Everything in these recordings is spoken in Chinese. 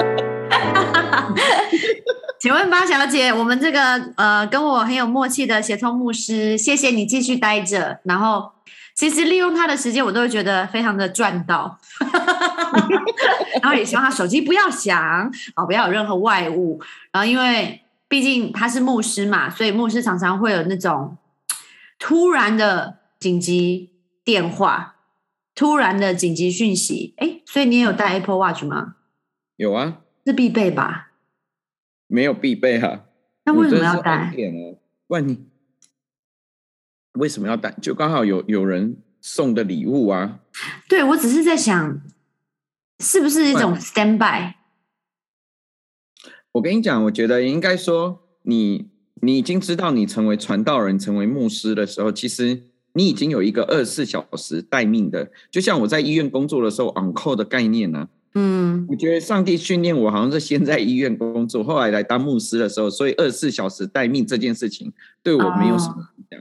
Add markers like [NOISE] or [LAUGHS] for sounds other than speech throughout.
[LAUGHS] 请问八小姐，我们这个呃跟我很有默契的协同牧师，谢谢你继续待着。然后其实利用他的时间，我都会觉得非常的赚到。[LAUGHS] 然后也希望他手机不要响，哦，不要有任何外物。然后因为毕竟他是牧师嘛，所以牧师常常会有那种突然的紧急电话、突然的紧急讯息。哎，所以你也有带 Apple Watch 吗？有啊，是必备吧？没有必备哈，那为什么要带？问你为什么要带？就刚好有有人送的礼物啊。对，我只是在想，是不是一种 stand by？我跟你讲，我觉得应该说，你你已经知道，你成为传道人、成为牧师的时候，其实你已经有一个二十四小时待命的，就像我在医院工作的时候 on call 的概念呢。嗯，我觉得上帝训练我，好像是先在医院工作，后来来当牧师的时候，所以二十四小时待命这件事情对我没有什么影响。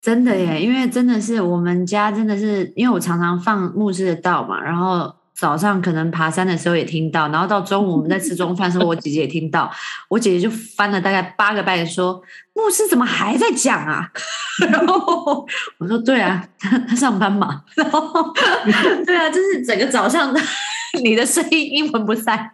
真的耶，因为真的是我们家真的是，因为我常常放牧师的道嘛，然后早上可能爬山的时候也听到，然后到中午我们在吃中饭时候，我姐姐也听到，我姐姐就翻了大概八个半说：“牧师怎么还在讲啊？” [LAUGHS] 然后我说：“对啊，他他上班嘛。”然后对啊，就是整个早上。[LAUGHS] 你的声音阴魂不散，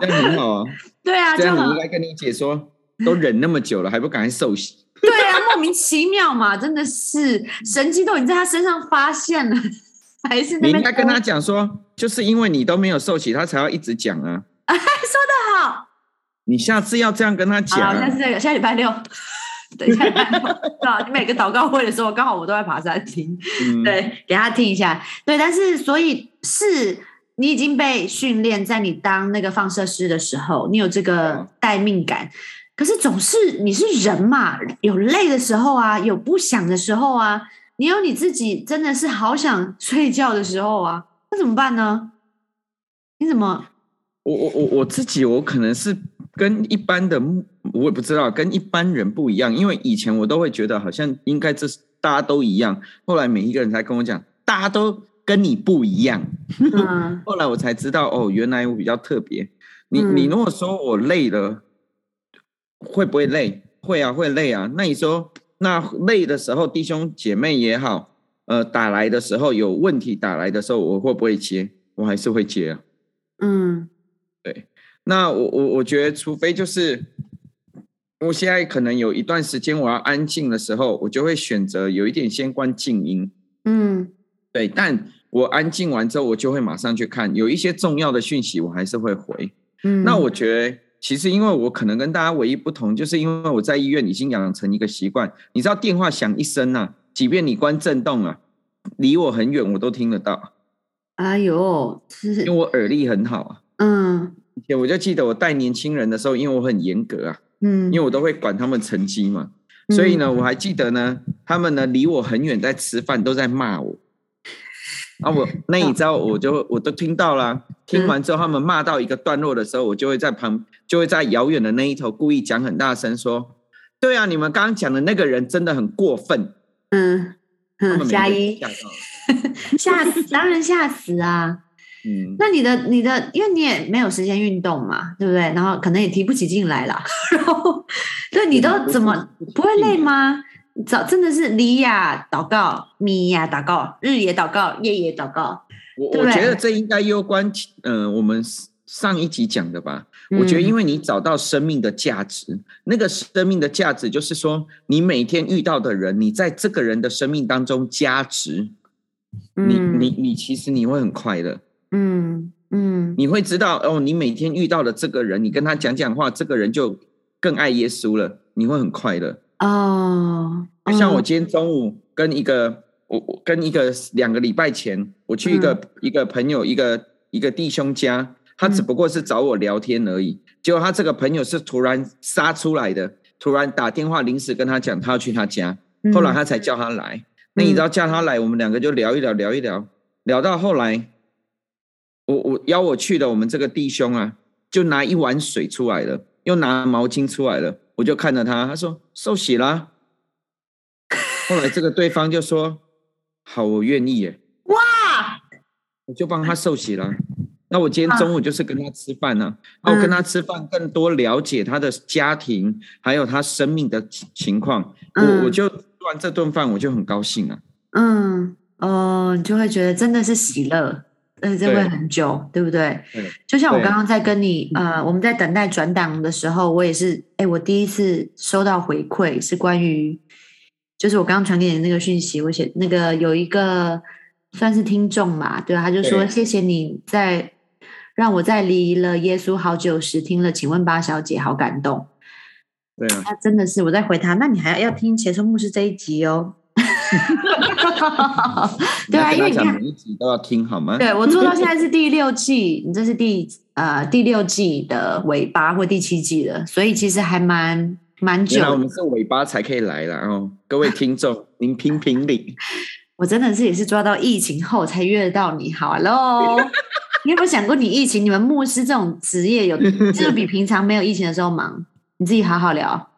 这样很好啊。[LAUGHS] 对啊，这样我应该跟你姐说，都忍那么久了，还不赶快受洗？[LAUGHS] 对啊，莫名其妙嘛，真的是神迹都已经在他身上发现了，还是你应该跟他讲说，就是因为你都没有受洗，他才要一直讲啊。说的好，你下次要这样跟他讲。好，下次这个下礼拜六，等一下，啊，你每个祷告会的时候，刚好我都在爬山听，对，给他听一下。对，但是所以是。你已经被训练，在你当那个放射师的时候，你有这个待命感。可是总是你是人嘛，有累的时候啊，有不想的时候啊，你有你自己真的是好想睡觉的时候啊，那怎么办呢？你怎么？我我我我自己，我可能是跟一般的，我也不知道，跟一般人不一样。因为以前我都会觉得好像应该这是大家都一样，后来每一个人才跟我讲，大家都。跟你不一样，[LAUGHS] 后来我才知道哦，原来我比较特别。你你如果说我累了，会不会累？会啊，会累啊。那你说那累的时候，弟兄姐妹也好，呃，打来的时候有问题打来的时候，我会不会接？我还是会接啊。嗯，对。那我我我觉得，除非就是我现在可能有一段时间我要安静的时候，我就会选择有一点先关静音。嗯，对，但。我安静完之后，我就会马上去看，有一些重要的讯息，我还是会回。嗯，那我觉得其实因为我可能跟大家唯一不同，就是因为我在医院已经养成一个习惯，你知道电话响一声啊，即便你关震动啊，离我很远我都听得到。哎呦，因为我耳力很好啊。嗯，以前我就记得我带年轻人的时候，因为我很严格啊，嗯，因为我都会管他们成绩嘛，所以呢，我还记得呢，他们呢离我很远在吃饭，都在骂我。啊，我 [LAUGHS] 那你知道，我就我都听到了。听完之后，他们骂到一个段落的时候，我就会在旁，就会在遥远的那一头故意讲很大声说：“对啊，你们刚刚讲的那个人真的很过分。”嗯嗯，加一 [LAUGHS] 吓死，当然吓死啊！[LAUGHS] 嗯，那你的你的，因为你也没有时间运动嘛，对不对？然后可能也提不起劲来了。然后，对你都怎么不会累吗？早真的是离呀祷告，咪呀祷告，日也祷告，夜也祷告。我我觉得这应该攸关，嗯，我们上一集讲的吧。我觉得，因为你找到生命的价值，那个生命的价值就是说，你每天遇到的人，你在这个人的生命当中加值，你你你，其实你会很快乐。嗯嗯，你会知道哦，你每天遇到的这个人，你跟他讲讲话，这个人就更爱耶稣了，你会很快乐。哦，像我今天中午跟一个我我跟一个两个礼拜前，我去一个一个朋友一个一个弟兄家，他只不过是找我聊天而已。结果他这个朋友是突然杀出来的，突然打电话临时跟他讲他要去他家，后来他才叫他来。那你知道叫他来，我们两个就聊一聊聊一聊，聊到后来，我我邀我去的我们这个弟兄啊，就拿一碗水出来了，又拿毛巾出来了。我就看着他，他说受洗了。[LAUGHS] 后来这个对方就说：“好，我愿意。”耶。哇！我就帮他受洗了。那我今天中午就是跟他吃饭呢、那、我跟他吃饭，更多了解他的家庭，还有他生命的情情况。嗯我我就吃完这顿饭，我就很高兴啊。嗯，哦，你就会觉得真的是喜乐，而且这会很久，对不对？对就像我对刚刚在跟你呃，我们在等待转档的时候，我也是，哎，我第一次收到回馈是关于，就是我刚刚传给你的那个讯息，我写那个有一个算是听众嘛，对啊，他就说对谢谢你在让我在离了耶稣好久时听了，请问八小姐，好感动。对啊，他真的是我在回他，那你还要听钱钟牧师这一集哦。[LAUGHS] [LAUGHS] 对啊，你要跟他讲因为你看，每一集都要听好吗？对我做到现在是第六季，你这是第呃第六季的尾巴或第七季了，所以其实还蛮蛮久我们是尾巴才可以来了哦，各位听众，[LAUGHS] 您评评理。我真的是也是抓到疫情后才约得到你，好喽。[LAUGHS] 你有没有想过，你疫情，你们牧师这种职业有，就是比平常没有疫情的时候忙？你自己好好聊。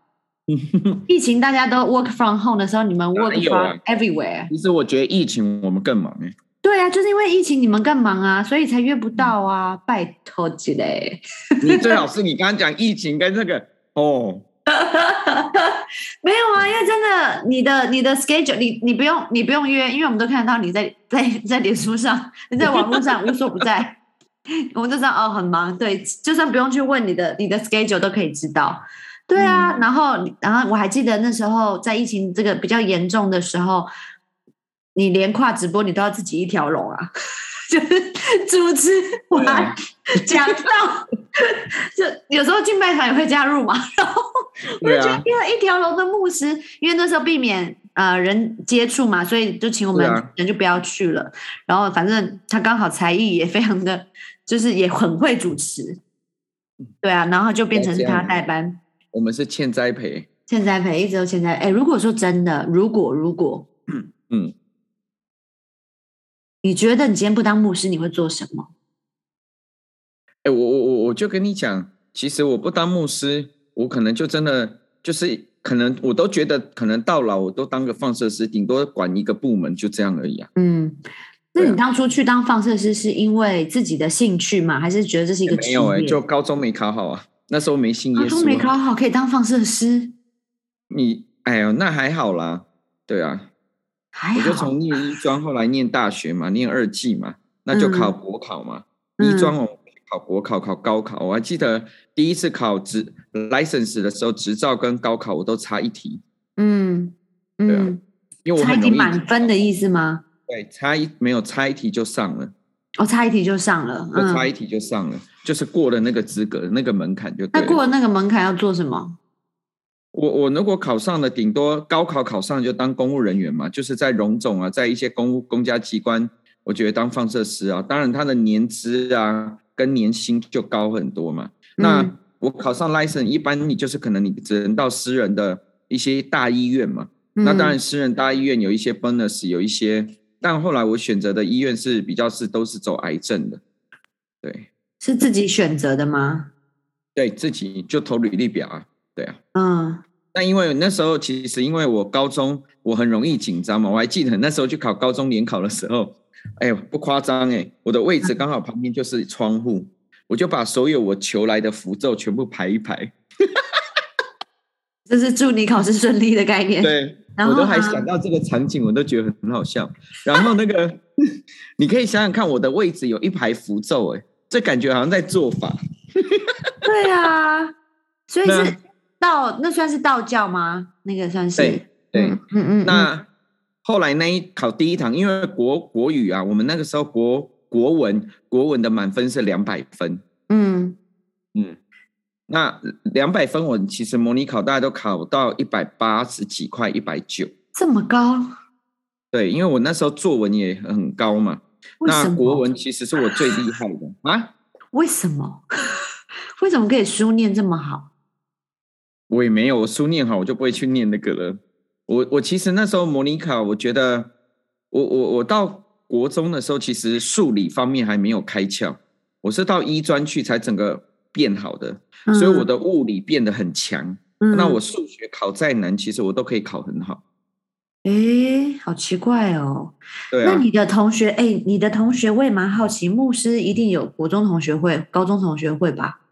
[LAUGHS] 疫情大家都 work from home 的时候，你们 work from 啊 everywhere。其实我觉得疫情我们更忙哎。对啊，就是因为疫情你们更忙啊，所以才约不到啊。拜托之嘞，[LAUGHS] 你最好是你刚刚讲疫情跟这个哦，[LAUGHS] 没有啊，因为真的你的你的 schedule，你你不用你不用约，因为我们都看得到你在在在脸书上，你在网络上无所不在，我们就知道哦很忙。对，就算不用去问你的你的 schedule 都可以知道。对啊，然后然后我还记得那时候在疫情这个比较严重的时候，你连跨直播你都要自己一条龙啊，[LAUGHS] 就是主持 [LAUGHS] 完讲到，就有时候敬拜团也会加入嘛，[LAUGHS] 然后我就觉得一条龙的牧师，因为那时候避免呃人接触嘛，所以就请我们人就不要去了。然后反正他刚好才艺也非常的，就是也很会主持，对啊，然后就变成是他代班。我们是欠栽培。欠栽培一直都欠栽培。哎，如果说真的，如果如果嗯，你觉得你今天不当牧师，你会做什么？哎，我我我我就跟你讲，其实我不当牧师，我可能就真的就是可能我都觉得可能到老我都当个放射师，顶多管一个部门就这样而已啊。嗯，那你当初去当放射师是因为自己的兴趣吗？还是觉得这是一个职没有哎、业？就高中没考好啊，那时候没信耶稣，都没。考好可以当放射师，你哎呦，那还好啦。对啊，还好。我就从念一专，后来念大学嘛，念二技嘛，那就考国考嘛。医嗯专我考国考，考高考。我还记得第一次考执 license 的时候，执照跟高考我都差一题，嗯对啊嗯，因为我差一题满分的意思吗？对，差一没有差一题就上了，哦，差一题就上了。嗯，差一题就上了，就是过了那个资格那个门槛就。那过了那个门槛要做什么？我我如果考上了，顶多高考考上就当公务人员嘛，就是在荣总啊，在一些公务公家机关，我觉得当放射师啊，当然他的年资啊跟年薪就高很多嘛。那嗯我考上 license，一般你就是可能你只能到私人的一些大医院嘛。那当然，嗯私人大医院有一些 bonus，有一些，但后来我选择的医院是比较是都是走癌症的，对是自己选择的吗？对，自己就投履历表啊，对啊。嗯那因为那时候其实因为我高中我很容易紧张嘛，我还记得那时候去考高中联考的时候，哎呦不夸张哎，我的位置刚好旁边就是窗户，我就把所有我求来的符咒全部排一排，这是祝你考试顺利的概念。对，然后我都还想到这个场景，我都觉得很好笑。然后那个 [LAUGHS] 你可以想想看，我的位置有一排符咒，哎，这感觉好像在做法。[LAUGHS] 对啊，所以是道，那算是道教吗？那个算是对对，嗯嗯嗯，那后来那一考第一堂，因为国国语啊，我们那个时候国国文国文的满分是两百分，嗯嗯，那两百分我其实模拟考大家都考到一百八十几块，一百九。这么高，对，因为我那时候作文也很高嘛？那国文其实是我最厉害的啊，为什么？[LAUGHS] 为什么可以书念这么好？我也没有，我书念好我就不会去念那个了。我我其实那时候模拟考，我觉得我我我到国中的时候，其实数理方面还没有开窍，我是到一专去才整个变好的，所以我的物理变得很强。嗯那我数学考再难，其实我都可以考很好。诶，好奇怪哦。对啊，那你的同学，哎，你的同学我也蛮好奇，牧师一定有国中同学会、高中同学会吧？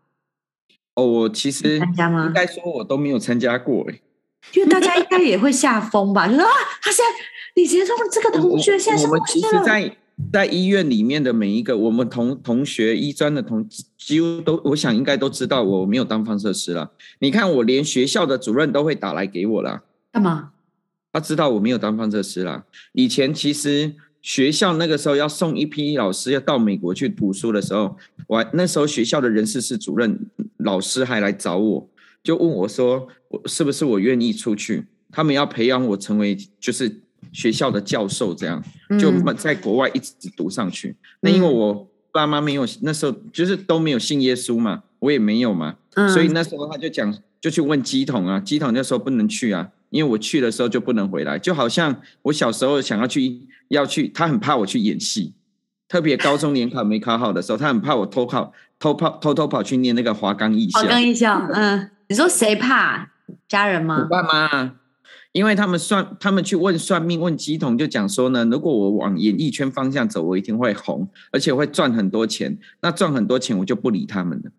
哦，我其实参加吗应该说我都没有参加过哎。因为大家应该也会吓疯吧？就说啊，他现在李杰忠这个同学现在我们其。实在，在医院里面的每一个，我们同同学医专的同，几乎都，我想应该都知道我没有当放射师了。你看，我连学校的主任都会打来给我了，干嘛？他知道我没有当放射师了。以前其实学校那个时候要送一批老师要到美国去读书的时候，我还那时候学校的人事室主任老师还来找我，就问我说，我是不是我愿意出去？他们要培养我成为就是学校的教授，这样就嗯在国外一直读上去。那因为我爸妈没有那时候就是都没有信耶稣嘛，我也没有嘛，嗯所以那时候他就讲，就去问基统啊，基统那时候不能去啊，因为我去的时候就不能回来，就好像我小时候想要去要去，他很怕我去演戏，特别高中联考没考好的时候，他很怕我偷考偷跑偷偷跑去念那个华冈艺校华。冈艺校，嗯，你说谁怕？家人吗我吗？爸妈啊，因为他们算，他们去问算命问鸡童，就讲说呢，如果我往演艺圈方向走，我一定会红，而且会赚很多钱。那赚很多钱，我就不理他们了。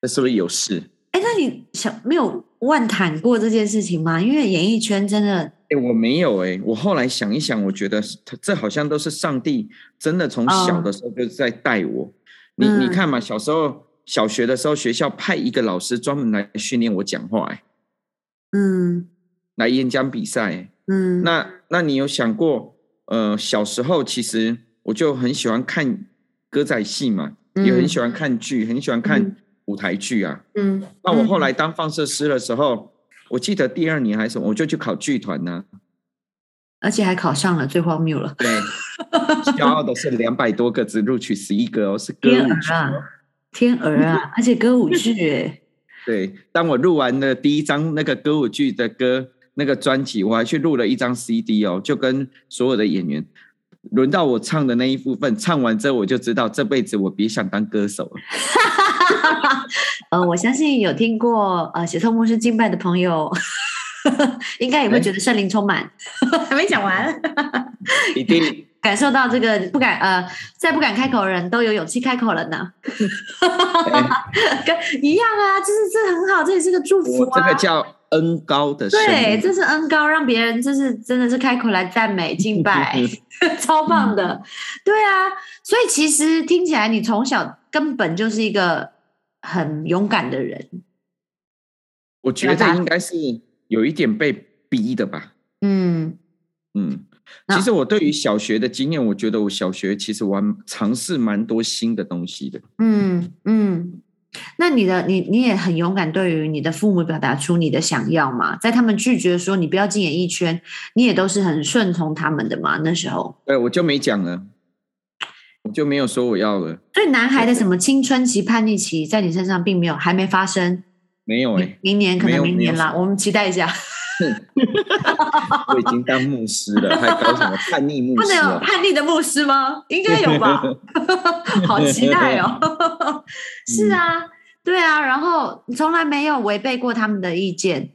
这是不是有事？哎，那你想没有万谈过这件事情吗？因为演艺圈真的，哎，我没有哎、我后来想一想，我觉得是这好像都是上帝真的从小的时候就在带我。你你嗯看嘛，小时候小学的时候，学校派一个老师专门来训练我讲话、哎，嗯来演讲比赛、哎嗯，那那你有想过，呃，小时候其实我就很喜欢看歌仔戏嘛，也很喜欢看剧，很喜欢看嗯。舞台剧啊。嗯，那我后嗯来当放射师的时候，我记得第二年还是什么，我就去考剧团呢、而且还考上了，最荒谬了，对，骄傲的是两百多个只录取十一个哦，是歌舞剧儿 [LAUGHS] 啊。哦。，天鹅啊，[LAUGHS] 而且歌舞剧，哎，对，当我录完了第一张那个歌舞剧的歌那个专辑，我还去录了一张 CD 哦，就跟所有的演员。轮到我唱的那一部分，唱完之后我就知道这辈子我别想当歌手了。[LAUGHS] 呃，我相信有听过呃写错牧师敬拜的朋友，[LAUGHS] 应该也会哎觉得圣灵充满。还没讲完，一定感受到这个不敢呃，再不敢开口的人都有勇气开口了呢。[LAUGHS] 跟一样啊，就是这很好，这也是个祝福啊我这个。叫恩高的生对，命。这是恩高，让别人就是真的是开口来赞美敬拜，[LAUGHS] 超棒的。对啊，所以其实听起来你从小根本就是一个很勇敢的人。我觉得应该是有一点被逼的吧。嗯嗯，那其实我对于小学的经验，我觉得我小学其实玩尝试蛮多新的东西的。嗯嗯。那你的你你也很勇敢，对于你的父母表达出你的想要嘛，在他们拒绝说你不要进演艺圈，你也都是很顺从他们的嘛。那时候，对，我就没讲了，我就没有说我要了，所以男孩的什么青春期、叛逆期，在你身上并没有，还没发生。没有哎、明明年可能明年啦，我们期待一下。[LAUGHS] 我已经当牧师了，还搞什么叛逆牧师不能有？叛逆的牧师吗？应该有吧。[LAUGHS] 好期待哦！是啊，对啊，然后你从来没有违背过他们的意见。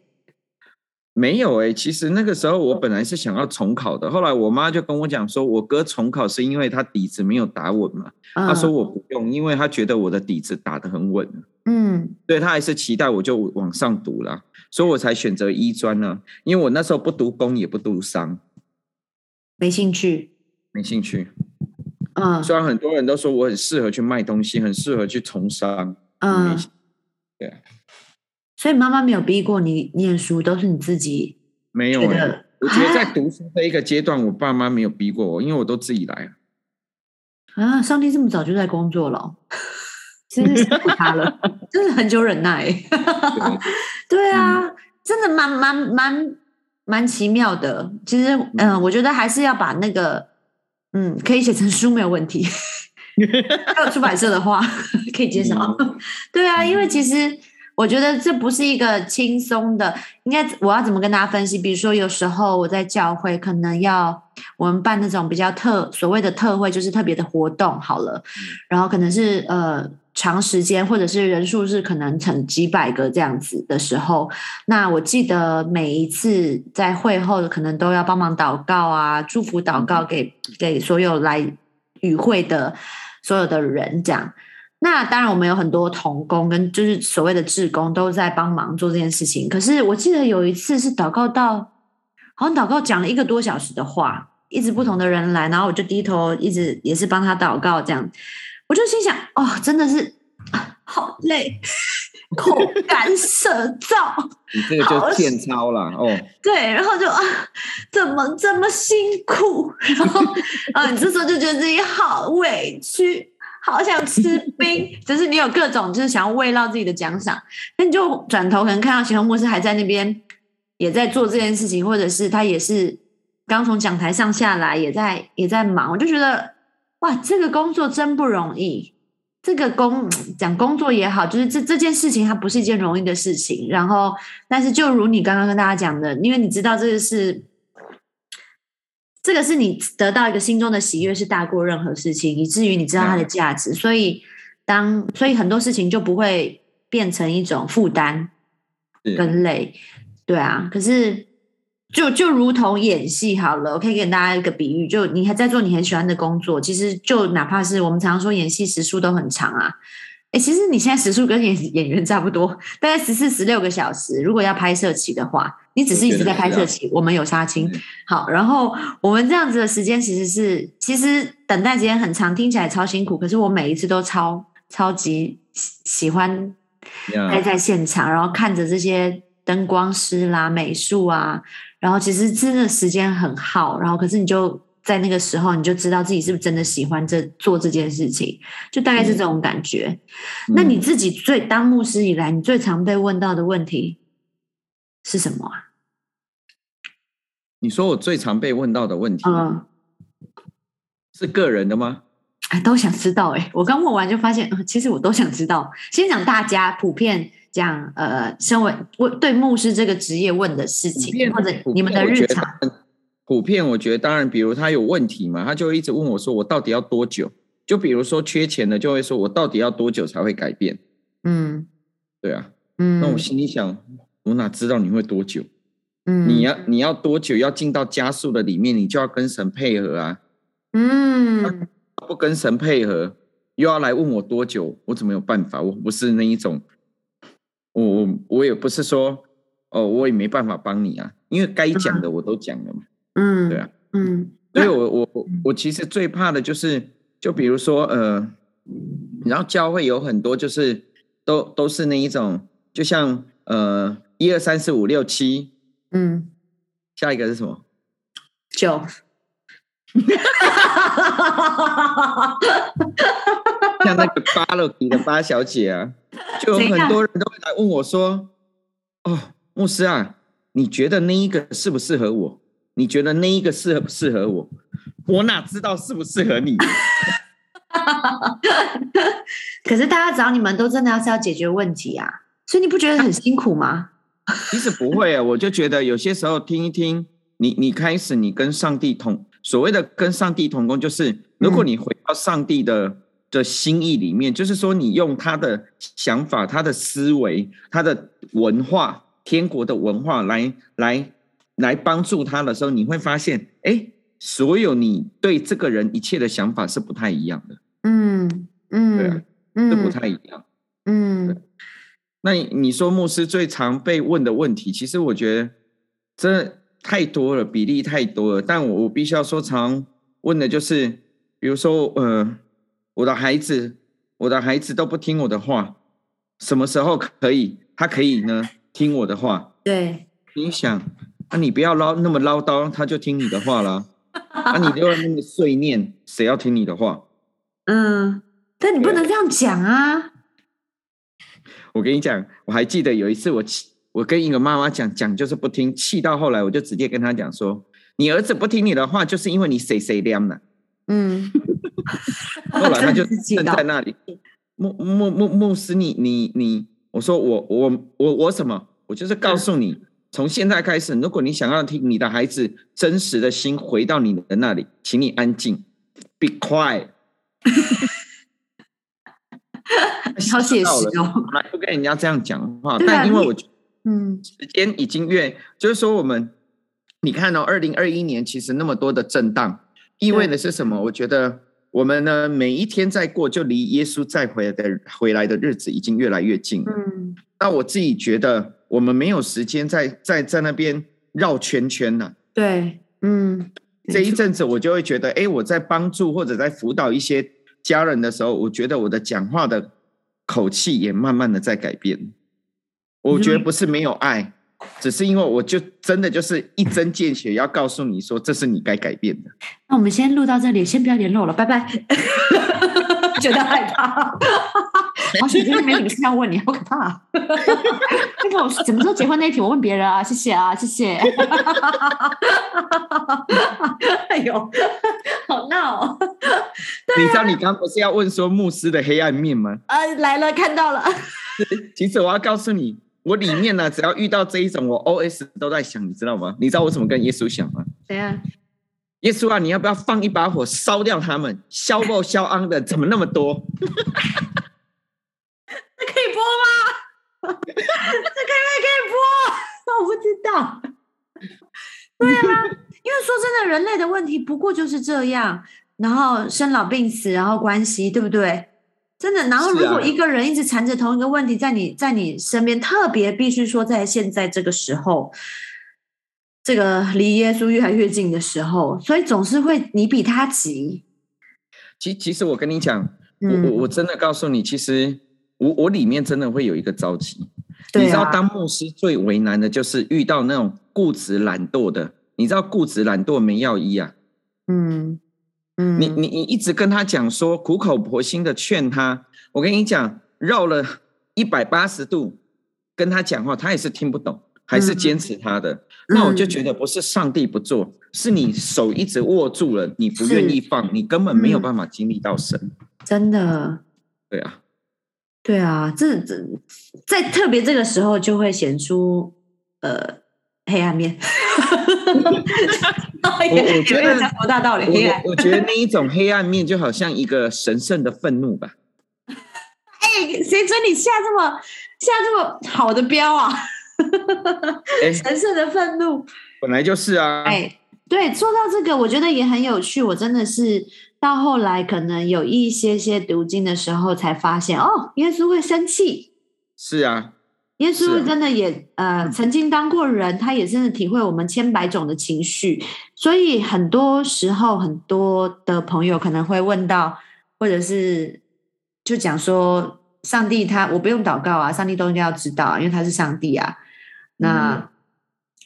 没有哎、其实那个时候我本来是想要重考的，后来我妈就跟我讲说，我哥重考是因为他底子没有打稳嘛，嗯、他说我不用，因为他觉得我的底子打得很稳，嗯所以他还是期待我就往上读啦，所以我才选择医专呢，因为我那时候不读工也不读商，没兴趣。没兴趣。嗯。虽然很多人都说我很适合去卖东西，很适合去从商，嗯。没，对，所以妈妈没有逼过你念书，都是你自己没有哎、我觉得在读书这一个阶段，我爸妈没有逼过我，因为我都自己来。啊，上帝这么早就在工作了哦，真是辛苦他了，[LAUGHS] 真的很久忍耐。对 [LAUGHS] 对啊，真的蛮蛮蛮蛮奇妙的。其实，嗯、我觉得还是要把那个，嗯，可以写成书没有问题。[LAUGHS] 还有出版社的话可以介绍。对啊，因为其实我觉得这不是一个轻松的，应该我要怎么跟大家分析？比如说，有时候我在教会可能要我们办那种比较特所谓的特会，就是特别的活动好了，然后可能是呃。长时间，或者是人数是可能成几百个这样子的时候，那我记得每一次在会后，可能都要帮忙祷告啊，祝福祷告给给所有来与会的所有的人，这样。那当然，我们有很多童工跟就是所谓的志工都在帮忙做这件事情。可是我记得有一次是祷告到，好像祷告讲了一个多小时的话，一直不同的人来，然后我就低头一直也是帮他祷告，这样我就心想，哦，真的是好累，[LAUGHS] 口干舌燥。你这个就健操了哦。对，然后就啊，怎么这么辛苦？然后 [LAUGHS] 啊，你这时候就觉得自己好委屈。好想吃冰，[LAUGHS] 就是你有各种就是想要慰劳自己的奖赏，那你就转头可能看到行动牧师还在那边也在做这件事情，或者是他也是刚从讲台上下来，也在也在忙，我就觉得哇，这个工作真不容易。这个工讲工作也好，就是这这件事情它不是一件容易的事情。然后，但是就如你刚刚跟大家讲的，因为你知道这个是。这个是你得到一个心中的喜悦，是大过任何事情，以至于你知道它的价值。所以，当所以很多事情就不会变成一种负担跟累，对啊。可是，就就如同演戏好了，我可以给大家一个比喻，就你还在做你很喜欢的工作，其实就哪怕是我们常常说演戏时数都很长啊。哎，其实你现在时数跟演 [LAUGHS] 演员差不多，大概十四、十六个小时。如果要拍摄期的话，你只是一直在拍摄期，我们有杀青。好，然后我们这样子的时间其实是，其实等待时间很长，听起来超辛苦。可是我每一次都超超级喜欢待在现场，然后看着这些灯光师啦、美术啊，然后其实真的时间很耗。然后可是你就。在那个时候，你就知道自己是不是真的喜欢这做这件事情，就大概是这种感觉。那你自己最当牧师以来，你最常被问到的问题是什么啊？你说我最常被问到的问题，嗯，是个人的吗？哎，都想知道。哎，我刚问完就发现，其实我都想知道。先讲大家普遍讲，呃，身为问对牧师这个职业问的事情，或者你们的日常。普遍我觉得，当然，比如他有问题嘛，他就一直问我说：“我到底要多久？”就比如说缺钱的，就会说：“我到底要多久才会改变？”嗯，对啊，嗯，那我心里想，我哪知道你会多久？嗯，你要你要多久要进到加速的里面，你就要跟神配合啊。嗯，不跟神配合，又要来问我多久，我怎么有办法？我不是那一种，我我我也不是说，哦，我也没办法帮你啊，因为该讲的我都讲了嘛。嗯，对啊，嗯，所以我我我我其实最怕的就是，就比如说呃，然后教会有很多就是都都是那一种，就像呃一二三四五六七，嗯，下一个是什么？九，[LAUGHS] [LAUGHS] 像那个八楼底的巴小姐啊，就有很多人都会来问我说，哦，牧师啊，你觉得那一个适不适合我？你觉得那一个适合不适合我？我哪知道适不适合你？[LAUGHS] 可是大家找你们都真的要是要解决问题啊，所以你不觉得很辛苦吗？其实不会啊，我就觉得有些时候听一听，你你开始你跟上帝同所谓的跟上帝同工，就是如果你回到上帝的的心意里面，就是说你用他的想法、他的思维、他的文化、天国的文化来来。来帮助他的时候，你会发现，哎，所有你对这个人一切的想法是不太一样的。嗯嗯，对啊，是不太一样。嗯，那你说牧师最常被问的问题，其实我觉得这太多了，比例太多了。但我我必须要说，常问的就是，比如说，呃，我的孩子，我的孩子都不听我的话，什么时候可以他可以呢听我的话？对，你想。那你不要唠那么唠叨，他就听你的话了。那 [LAUGHS] 你就那么碎念，谁要听你的话？嗯，但你不能这样讲啊！我跟你讲，我还记得有一次，我气，我跟一个妈妈讲讲，就是不听，气到后来，我就直接跟他讲说：“你儿子不听你的话，就是因为你谁谁凉了。”嗯，后来他就站在那里，牧牧牧牧师，你你你，我说我我我我什么？我就是告诉你。从现在开始，如果你想要听你的孩子真实的心回到你的那里，请你安静，be quiet。[LAUGHS] 好写实哦，从来不跟人家这样讲话。但因为我嗯时间已经越，就是说我们，你看哦，二零二一年其实那么多的震荡，意味的是什么？我觉得我们呢每一天在过，就离耶稣再回来的回来的日子已经越来越近了。嗯，那我自己觉得，我们没有时间在在在那边绕圈圈了、对，嗯，这一阵子我就会觉得，哎，我在帮助或者在辅导一些家人的时候，我觉得我的讲话的口气也慢慢的在改变。我觉得不是没有爱，只是因为我就真的就是一针见血要告诉你说，这是你该改变的。那我们先录到这里，先不要联络了，拜拜。[LAUGHS] 觉得害怕，而且今天没有你事要问你，好可怕、啊。那个我什么时候结婚那一题，我问别人啊，谢谢啊，谢谢。[LAUGHS] 哎呦，好闹、哦！[LAUGHS] 你知道你刚刚不是要问说牧师的黑暗面吗？啊，来了，看到了。其实我要告诉你，我里面呢，只要遇到这一种，我 OS 都在想，你知道吗？你知道我怎么跟耶稣想吗？怎样？耶稣啊，你要不要放一把火烧掉他们？消爆消昂的，[LAUGHS] 怎么那么多？这可以播吗？[LAUGHS] 这可以不可以播？我不知道。对啊，因为说真的，人类的问题不过就是这样，然后生老病死，然后关系，对不对？真的，然后如果一个人一直缠着同一个问题在你在你身边，特别必须说在现在这个时候，这个离耶稣越来越近的时候，所以总是会你比他急。其其实我跟你讲，我我嗯，我真的告诉你，其实我我里面真的会有一个着急。对你知道，啊，当牧师最为难的就是遇到那种固执懒惰的。你知道固执懒惰没药医啊？嗯嗯，你你你一直跟他讲说苦口婆心的劝他，我跟你讲，绕了一百八十度跟他讲话，他也是听不懂，还是坚持他的。那我就觉得不是上帝不做，是你手一直握住了，你不愿意放，你根本没有办法经历到神。真的。对啊，对啊，这这在特别这个时候就会显出呃黑暗面。[LAUGHS] 我我觉得讲多大道理，黑暗我。我觉得那一种黑暗面就好像一个神圣的愤怒吧。[LAUGHS] 哎，谁准你下这么下这么好的标啊？哎，神圣的愤怒。本来就是啊。哎，对，说到这个，我觉得也很有趣。我真的是到后来可能有一些些读经的时候，才发现哦，耶稣会生气。是啊，耶稣真的也呃曾经当过人，他也真的体会我们千百种的情绪，所以很多时候很多的朋友可能会问到，或者是就讲说，上帝他我不用祷告啊，上帝都应该要知道啊，因为他是上帝啊。那、嗯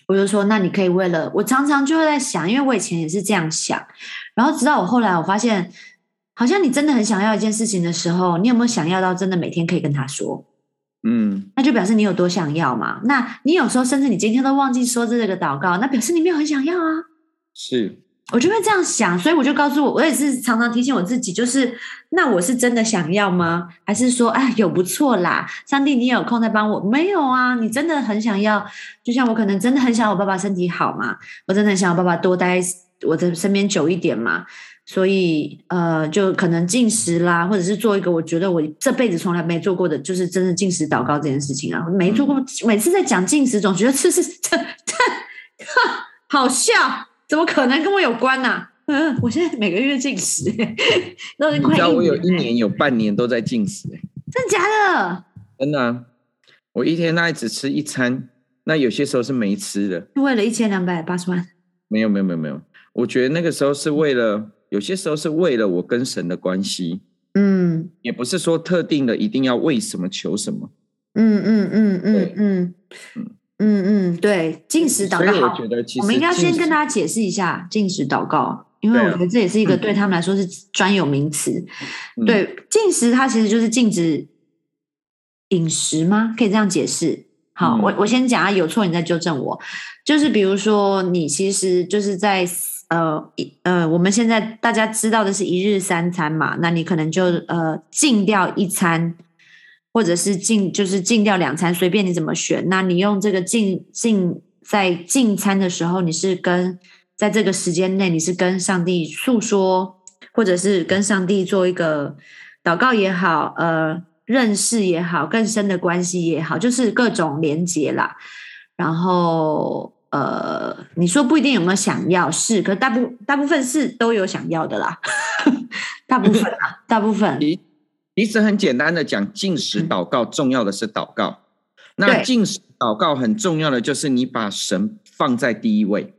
我就说，那你可以为了我常常就会在想，因为我以前也是这样想，然后直到我后来我发现，好像你真的很想要一件事情的时候，你有没有想要到真的每天可以跟他说？嗯，那就表示你有多想要嘛。那你有时候甚至你今天都忘记说这个祷告，那表示你没有很想要啊。是，我就会这样想，所以我就告诉我，我也是常常提醒我自己，就是那我是真的想要吗？还是说，哎，有不错啦，上帝你有空再帮我？没有啊，你真的很想要，就像我可能真的很想我爸爸身体好嘛，我真的很想我爸爸多待我的身边久一点嘛。所以，呃，就可能进食啦，或者是做一个我觉得我这辈子从来没做过的，就是真的进食祷告这件事情啊，没做过。每次在讲进食，总觉得这是这这好笑，怎么可能跟我有关呢、嗯，我现在每个月进食，你知道我有一年有半年都在进食、欸，真假的？真的啊，我一天大概只吃一餐，那有些时候是没吃的。为了一千两百八十万，没有没有没有没有，我觉得那个时候是为了，有些时候是为了我跟神的关系，嗯也不是说特定的一定要为什么求什么。嗯嗯嗯嗯对嗯嗯嗯，对，进食祷告好。觉得其实我们应该先跟大家解释一下进食祷告，因为我觉得这也是一个嗯对他们来说是专有名词。嗯对，进食它其实就是禁止饮食吗？可以这样解释。好，嗯我我先讲啊，有错你再纠正我。就是比如说，你其实就是在呃一呃，我们现在大家知道的是一日三餐嘛，那你可能就呃禁掉一餐，或者是禁就是禁掉两餐，随便你怎么选。那你用这个禁禁在禁餐的时候，你是跟在这个时间内，你是跟上帝诉说，或者是跟上帝做一个祷告也好，呃，认识也好，更深的关系也好，就是各种连接啦。然后呃，你说不一定有没有想要是，可大部大部分是都有想要的啦，[LAUGHS] 大部分啊，[LAUGHS] 大部分。其其实很简单的讲，进食祷告重要的是祷告。那进食祷告很重要的就是你把神放在第一位。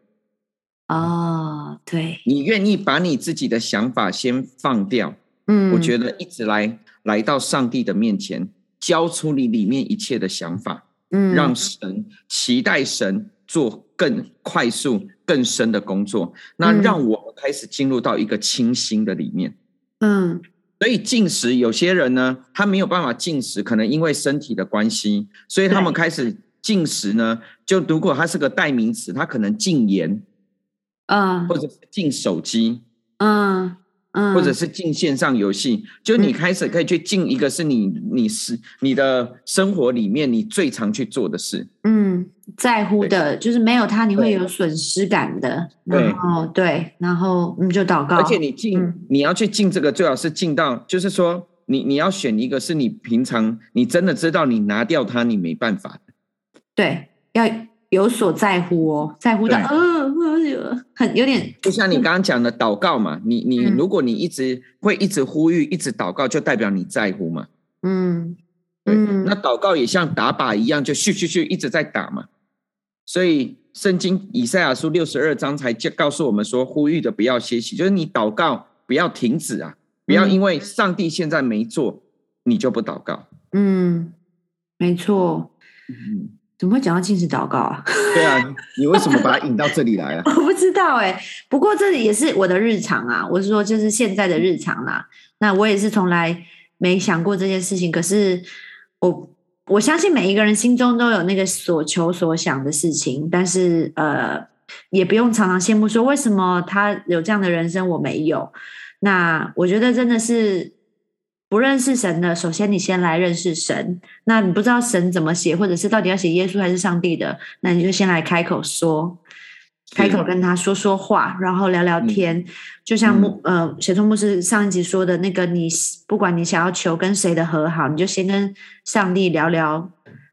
哦，对，你愿意把你自己的想法先放掉，嗯，我觉得一直来来到上帝的面前，交出你里面一切的想法，嗯，让神期待神做更快速、更深的工作，那让我们开始进入到一个清新的里面，嗯，所以进食，有些人呢，他没有办法进食，可能因为身体的关系，所以他们开始进食呢，就如果他是个代名词，他可能禁言。嗯，或者是禁手机，嗯嗯，或者是进线上游戏，就你开始可以去进一个是你你是你的生活里面你最常去做的事，嗯，在乎的，就是没有它你会有损失感的，对，哦对，然后你就祷告，而且你进你要去进这个最好是进到，就是说你你要选一个是你平常你真的知道你拿掉它你没办法对，要。有所在乎哦，在乎的，嗯，很有点，就像你刚刚讲的祷告嘛，你你如果你一直会一直呼吁，一直祷告，就代表你在乎嘛，嗯，对，那祷告也像打靶一样，就咻咻咻一直在打嘛，所以圣经以赛亚书六十二章才就告诉我们说，呼吁的不要歇息，就是你祷告不要停止啊，不要因为上帝现在没做，你就不祷告，嗯，没错，嗯。怎么会讲到禁食祷告啊？对啊，你为什么把它引到这里来啊？[LAUGHS] 我不知道哎，不过这也是我的日常啊。我是说，就是现在的日常啦。那我也是从来没想过这件事情。可是我我相信每一个人心中都有那个所求所想的事情，但是呃，也不用常常羡慕说为什么他有这样的人生我没有。那我觉得真的是。不认识神的，首先你先来认识神。那你不知道神怎么写，或者是到底要写耶稣还是上帝的，那你就先来开口说，开口跟他说说话，然后聊聊天。就像牧呃写作牧师上一集说的那个，你不管你想要求跟谁的和好，你就先跟上帝聊聊。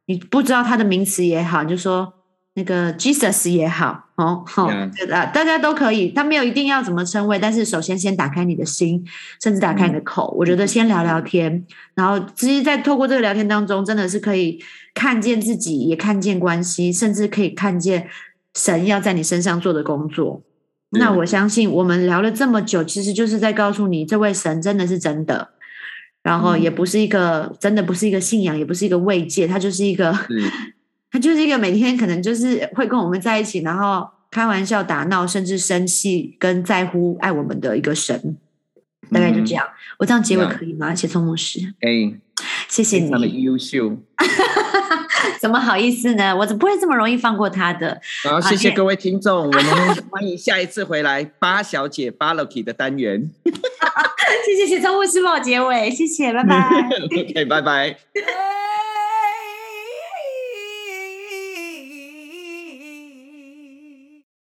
你不知道他的名词也好，你就说。那个 Jesus 也好，哦，好，对的，大家都可以，他没有一定要怎么称谓，但是首先先打开你的心，甚至打开你的口，我觉得先聊聊天，然后其实，在透过这个聊天当中，真的是可以看见自己，也看见关系，甚至可以看见神要在你身上做的工作。那我相信，我们聊了这么久，其实就是在告诉你，这位神真的是真的，然后也不是一个真的不是一个信仰，也不是一个慰藉，它就是一个。[LAUGHS] 他就是一个每天可能就是会跟我们在一起，然后开玩笑、打闹，甚至生气跟在乎爱我们的一个神，大概就这样。我这样结尾可以吗？谢聪牧师，哎，谢谢你，的优秀，[LAUGHS] 怎么好意思呢？我怎么不会这么容易放过他的？好，谢谢各位听众，我们欢迎下一次回来八小姐八 lucky 的单元。[LAUGHS] 谢谢谢聪牧师帮我结尾，谢谢，拜拜。[LAUGHS] OK，拜拜。